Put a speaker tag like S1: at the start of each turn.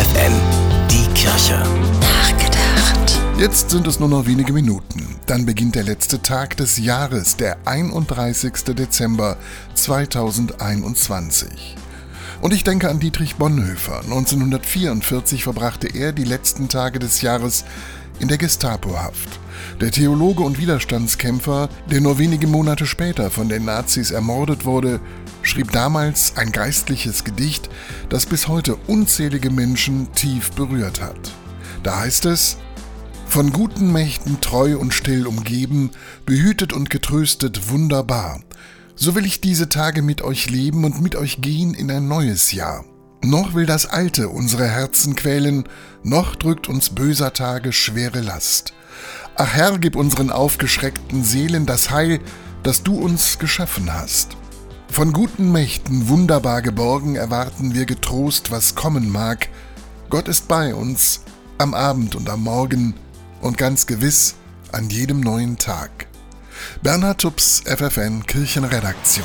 S1: FFN, die Kirche.
S2: Nachgedacht.
S3: Jetzt sind es nur noch wenige Minuten. Dann beginnt der letzte Tag des Jahres, der 31. Dezember 2021. Und ich denke an Dietrich Bonhoeffer. 1944 verbrachte er die letzten Tage des Jahres in der Gestapohaft. Der Theologe und Widerstandskämpfer, der nur wenige Monate später von den Nazis ermordet wurde, schrieb damals ein geistliches Gedicht, das bis heute unzählige Menschen tief berührt hat. Da heißt es, von guten Mächten treu und still umgeben, behütet und getröstet wunderbar. So will ich diese Tage mit euch leben und mit euch gehen in ein neues Jahr. Noch will das Alte unsere Herzen quälen, noch drückt uns böser Tage schwere Last. Ach Herr, gib unseren aufgeschreckten Seelen das Heil, das du uns geschaffen hast. Von guten Mächten wunderbar geborgen erwarten wir getrost, was kommen mag. Gott ist bei uns, am Abend und am Morgen und ganz gewiss an jedem neuen Tag. Bernhard Tups, FFN Kirchenredaktion.